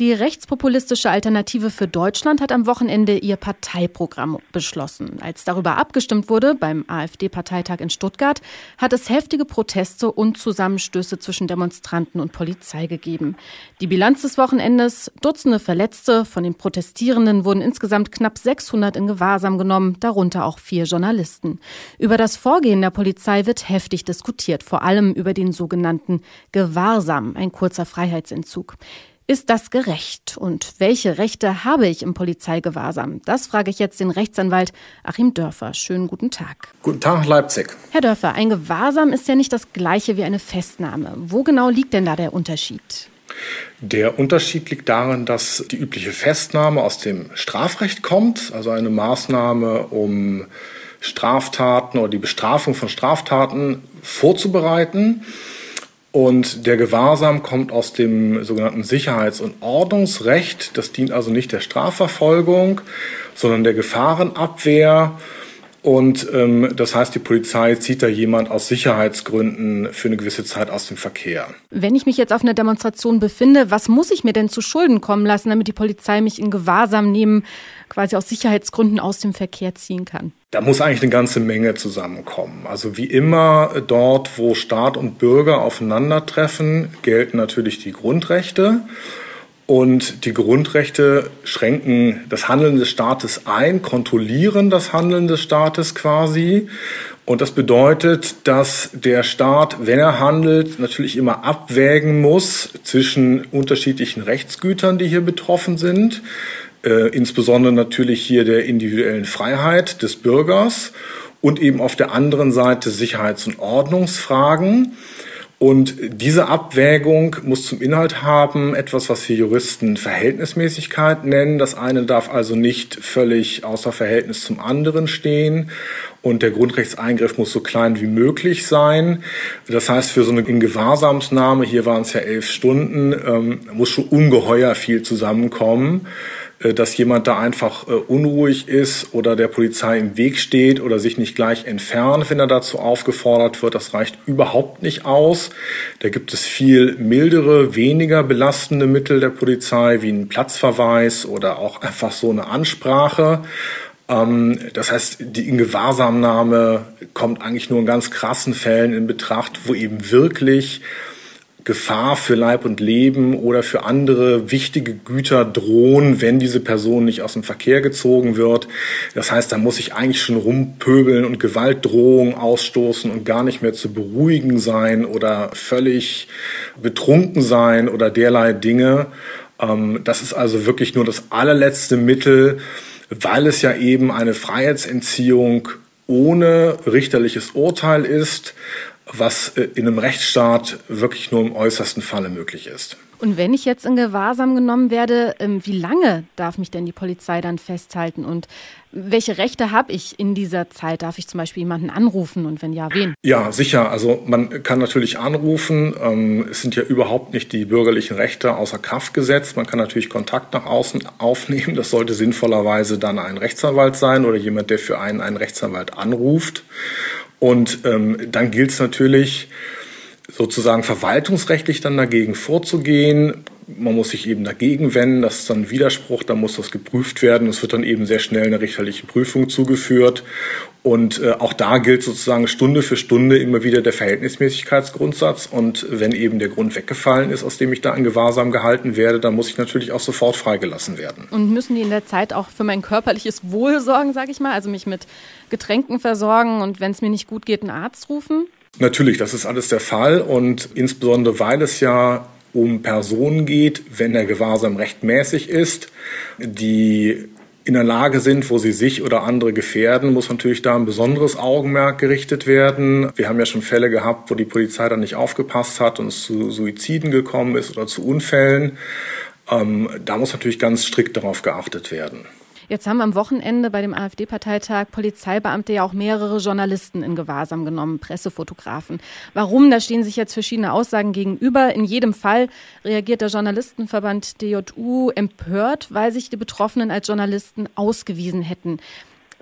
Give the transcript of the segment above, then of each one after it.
Die rechtspopulistische Alternative für Deutschland hat am Wochenende ihr Parteiprogramm beschlossen. Als darüber abgestimmt wurde beim AfD-Parteitag in Stuttgart, hat es heftige Proteste und Zusammenstöße zwischen Demonstranten und Polizei gegeben. Die Bilanz des Wochenendes, Dutzende Verletzte, von den Protestierenden wurden insgesamt knapp 600 in Gewahrsam genommen, darunter auch vier Journalisten. Über das Vorgehen der Polizei wird heftig diskutiert, vor allem über den sogenannten Gewahrsam, ein kurzer Freiheitsentzug. Ist das gerecht? Und welche Rechte habe ich im Polizeigewahrsam? Das frage ich jetzt den Rechtsanwalt Achim Dörfer. Schönen guten Tag. Guten Tag, Leipzig. Herr Dörfer, ein Gewahrsam ist ja nicht das gleiche wie eine Festnahme. Wo genau liegt denn da der Unterschied? Der Unterschied liegt darin, dass die übliche Festnahme aus dem Strafrecht kommt, also eine Maßnahme, um Straftaten oder die Bestrafung von Straftaten vorzubereiten. Und der Gewahrsam kommt aus dem sogenannten Sicherheits- und Ordnungsrecht. Das dient also nicht der Strafverfolgung, sondern der Gefahrenabwehr. Und ähm, das heißt, die Polizei zieht da jemand aus Sicherheitsgründen für eine gewisse Zeit aus dem Verkehr. Wenn ich mich jetzt auf einer Demonstration befinde, was muss ich mir denn zu Schulden kommen lassen, damit die Polizei mich in Gewahrsam nehmen, quasi aus Sicherheitsgründen aus dem Verkehr ziehen kann? Da muss eigentlich eine ganze Menge zusammenkommen. Also wie immer dort, wo Staat und Bürger aufeinandertreffen, gelten natürlich die Grundrechte. Und die Grundrechte schränken das Handeln des Staates ein, kontrollieren das Handeln des Staates quasi. Und das bedeutet, dass der Staat, wenn er handelt, natürlich immer abwägen muss zwischen unterschiedlichen Rechtsgütern, die hier betroffen sind, äh, insbesondere natürlich hier der individuellen Freiheit des Bürgers und eben auf der anderen Seite Sicherheits- und Ordnungsfragen. Und diese Abwägung muss zum Inhalt haben etwas, was wir Juristen Verhältnismäßigkeit nennen. Das eine darf also nicht völlig außer Verhältnis zum anderen stehen. Und der Grundrechtseingriff muss so klein wie möglich sein. Das heißt, für so eine Ingewahrsamsnahme, hier waren es ja elf Stunden, ähm, muss schon ungeheuer viel zusammenkommen. Äh, dass jemand da einfach äh, unruhig ist oder der Polizei im Weg steht oder sich nicht gleich entfernt, wenn er dazu aufgefordert wird. Das reicht überhaupt nicht aus. Da gibt es viel mildere, weniger belastende Mittel der Polizei, wie ein Platzverweis oder auch einfach so eine Ansprache. Ähm, das heißt, die Ingewahrsamnahme kommt eigentlich nur in ganz krassen Fällen in Betracht, wo eben wirklich Gefahr für Leib und Leben oder für andere wichtige Güter drohen, wenn diese Person nicht aus dem Verkehr gezogen wird. Das heißt, da muss ich eigentlich schon rumpöbeln und Gewaltdrohungen ausstoßen und gar nicht mehr zu beruhigen sein oder völlig betrunken sein oder derlei Dinge. Ähm, das ist also wirklich nur das allerletzte Mittel, weil es ja eben eine Freiheitsentziehung ohne richterliches Urteil ist was äh, in einem Rechtsstaat wirklich nur im äußersten Falle möglich ist. Und wenn ich jetzt in Gewahrsam genommen werde, ähm, wie lange darf mich denn die Polizei dann festhalten und welche Rechte habe ich in dieser Zeit? Darf ich zum Beispiel jemanden anrufen und wenn ja, wen? Ja, sicher. Also man kann natürlich anrufen. Ähm, es sind ja überhaupt nicht die bürgerlichen Rechte außer Kraft gesetzt. Man kann natürlich Kontakt nach außen aufnehmen. Das sollte sinnvollerweise dann ein Rechtsanwalt sein oder jemand, der für einen einen Rechtsanwalt anruft. Und ähm, dann gilt es natürlich, sozusagen verwaltungsrechtlich dann dagegen vorzugehen. Man muss sich eben dagegen wenden, das ist dann Widerspruch, da muss das geprüft werden. Es wird dann eben sehr schnell einer richterlichen Prüfung zugeführt. Und äh, auch da gilt sozusagen Stunde für Stunde immer wieder der Verhältnismäßigkeitsgrundsatz. Und wenn eben der Grund weggefallen ist, aus dem ich da in Gewahrsam gehalten werde, dann muss ich natürlich auch sofort freigelassen werden. Und müssen die in der Zeit auch für mein körperliches Wohl sorgen, sage ich mal? Also mich mit Getränken versorgen und wenn es mir nicht gut geht, einen Arzt rufen? Natürlich, das ist alles der Fall. Und insbesondere, weil es ja um Personen geht, wenn der Gewahrsam rechtmäßig ist, die in der Lage sind, wo sie sich oder andere gefährden, muss natürlich da ein besonderes Augenmerk gerichtet werden. Wir haben ja schon Fälle gehabt, wo die Polizei dann nicht aufgepasst hat und es zu Suiziden gekommen ist oder zu Unfällen. Ähm, da muss natürlich ganz strikt darauf geachtet werden. Jetzt haben am Wochenende bei dem AfD-Parteitag Polizeibeamte ja auch mehrere Journalisten in Gewahrsam genommen, Pressefotografen. Warum? Da stehen sich jetzt verschiedene Aussagen gegenüber. In jedem Fall reagiert der Journalistenverband DJU empört, weil sich die Betroffenen als Journalisten ausgewiesen hätten.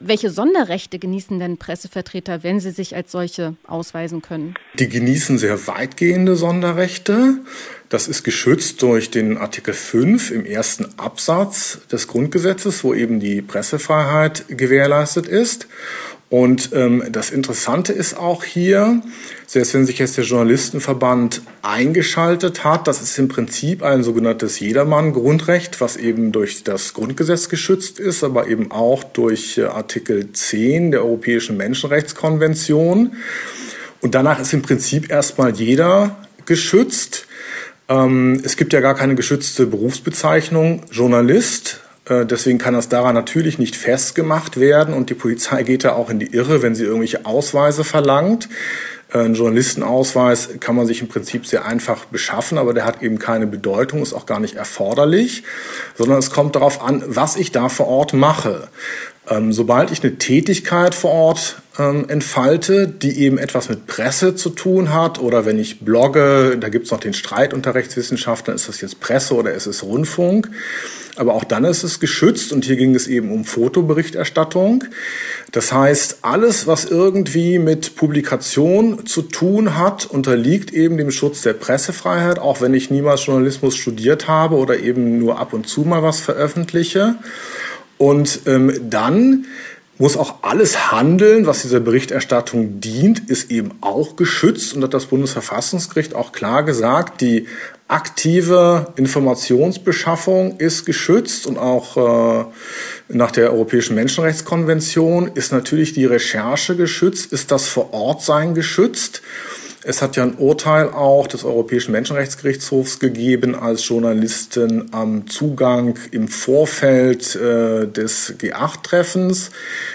Welche Sonderrechte genießen denn Pressevertreter, wenn sie sich als solche ausweisen können? Die genießen sehr weitgehende Sonderrechte. Das ist geschützt durch den Artikel 5 im ersten Absatz des Grundgesetzes, wo eben die Pressefreiheit gewährleistet ist. Und ähm, das Interessante ist auch hier, selbst wenn sich jetzt der Journalistenverband eingeschaltet hat, das ist im Prinzip ein sogenanntes Jedermann-Grundrecht, was eben durch das Grundgesetz geschützt ist, aber eben auch durch äh, Artikel 10 der Europäischen Menschenrechtskonvention. Und danach ist im Prinzip erstmal jeder geschützt. Ähm, es gibt ja gar keine geschützte Berufsbezeichnung Journalist. Äh, deswegen kann das daran natürlich nicht festgemacht werden und die Polizei geht da auch in die Irre, wenn sie irgendwelche Ausweise verlangt. Äh, ein Journalistenausweis kann man sich im Prinzip sehr einfach beschaffen, aber der hat eben keine Bedeutung, ist auch gar nicht erforderlich, sondern es kommt darauf an, was ich da vor Ort mache. Ähm, sobald ich eine Tätigkeit vor Ort ähm, entfalte, die eben etwas mit Presse zu tun hat, oder wenn ich blogge, da gibt es noch den Streit unter Rechtswissenschaftlern, ist das jetzt Presse oder ist es Rundfunk? Aber auch dann ist es geschützt und hier ging es eben um Fotoberichterstattung. Das heißt, alles, was irgendwie mit Publikation zu tun hat, unterliegt eben dem Schutz der Pressefreiheit, auch wenn ich niemals Journalismus studiert habe oder eben nur ab und zu mal was veröffentliche. Und ähm, dann muss auch alles Handeln, was dieser Berichterstattung dient, ist eben auch geschützt und hat das Bundesverfassungsgericht auch klar gesagt, die aktive Informationsbeschaffung ist geschützt und auch äh, nach der Europäischen Menschenrechtskonvention ist natürlich die Recherche geschützt, ist das Vorortsein geschützt. Es hat ja ein Urteil auch des Europäischen Menschenrechtsgerichtshofs gegeben, als Journalisten am Zugang im Vorfeld äh, des G8-Treffens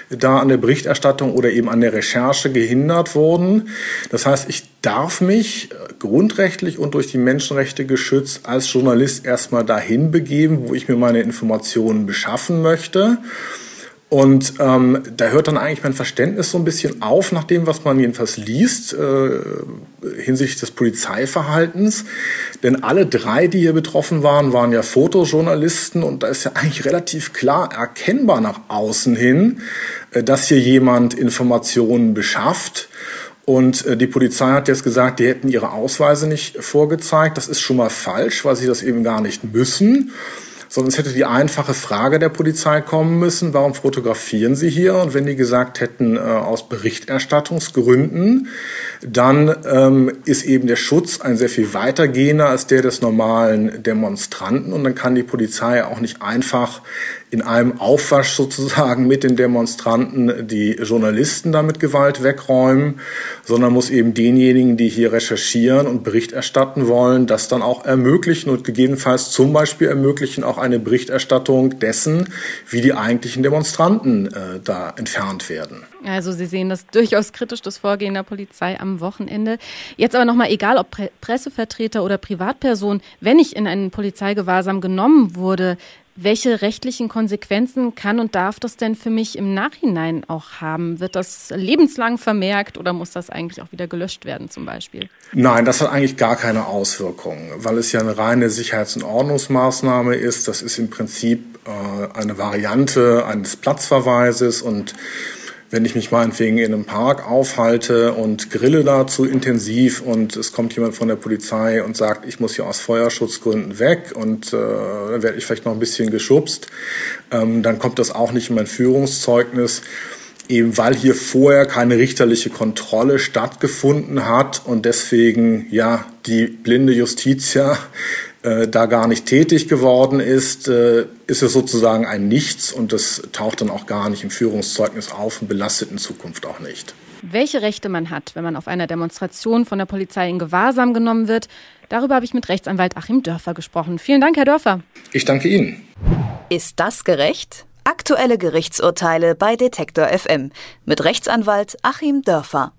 da an der Berichterstattung oder eben an der Recherche gehindert wurden. Das heißt, ich darf mich grundrechtlich und durch die Menschenrechte geschützt als Journalist erstmal dahin begeben, wo ich mir meine Informationen beschaffen möchte. Und ähm, da hört dann eigentlich mein Verständnis so ein bisschen auf, nach dem, was man jedenfalls liest, äh, hinsichtlich des Polizeiverhaltens. Denn alle drei, die hier betroffen waren, waren ja Fotojournalisten und da ist ja eigentlich relativ klar erkennbar nach außen hin, äh, dass hier jemand Informationen beschafft. Und äh, die Polizei hat jetzt gesagt, die hätten ihre Ausweise nicht vorgezeigt. Das ist schon mal falsch, weil sie das eben gar nicht müssen sondern es hätte die einfache Frage der Polizei kommen müssen, warum fotografieren Sie hier? Und wenn die gesagt hätten, äh, aus Berichterstattungsgründen, dann ähm, ist eben der Schutz ein sehr viel weitergehender als der des normalen Demonstranten. Und dann kann die Polizei auch nicht einfach in einem Aufwasch sozusagen mit den Demonstranten die Journalisten damit Gewalt wegräumen, sondern muss eben denjenigen, die hier recherchieren und Bericht erstatten wollen, das dann auch ermöglichen und gegebenenfalls zum Beispiel ermöglichen auch eine Berichterstattung dessen, wie die eigentlichen Demonstranten äh, da entfernt werden. Also Sie sehen das durchaus kritisch, das Vorgehen der Polizei am Wochenende. Jetzt aber nochmal, egal ob Pressevertreter oder Privatperson, wenn ich in einen Polizeigewahrsam genommen wurde, welche rechtlichen Konsequenzen kann und darf das denn für mich im Nachhinein auch haben? Wird das lebenslang vermerkt oder muss das eigentlich auch wieder gelöscht werden zum Beispiel? Nein, das hat eigentlich gar keine Auswirkungen, weil es ja eine reine Sicherheits- und Ordnungsmaßnahme ist. Das ist im Prinzip äh, eine Variante eines Platzverweises und wenn ich mich meinetwegen in einem Park aufhalte und grille da zu intensiv und es kommt jemand von der Polizei und sagt, ich muss hier aus Feuerschutzgründen weg und äh, dann werde ich vielleicht noch ein bisschen geschubst, ähm, dann kommt das auch nicht in mein Führungszeugnis eben weil hier vorher keine richterliche Kontrolle stattgefunden hat und deswegen ja die blinde Justitia äh, da gar nicht tätig geworden ist, äh, ist es sozusagen ein Nichts und das taucht dann auch gar nicht im Führungszeugnis auf und belastet in Zukunft auch nicht. Welche Rechte man hat, wenn man auf einer Demonstration von der Polizei in Gewahrsam genommen wird, darüber habe ich mit Rechtsanwalt Achim Dörfer gesprochen. Vielen Dank, Herr Dörfer. Ich danke Ihnen. Ist das gerecht? Aktuelle Gerichtsurteile bei Detektor FM mit Rechtsanwalt Achim Dörfer.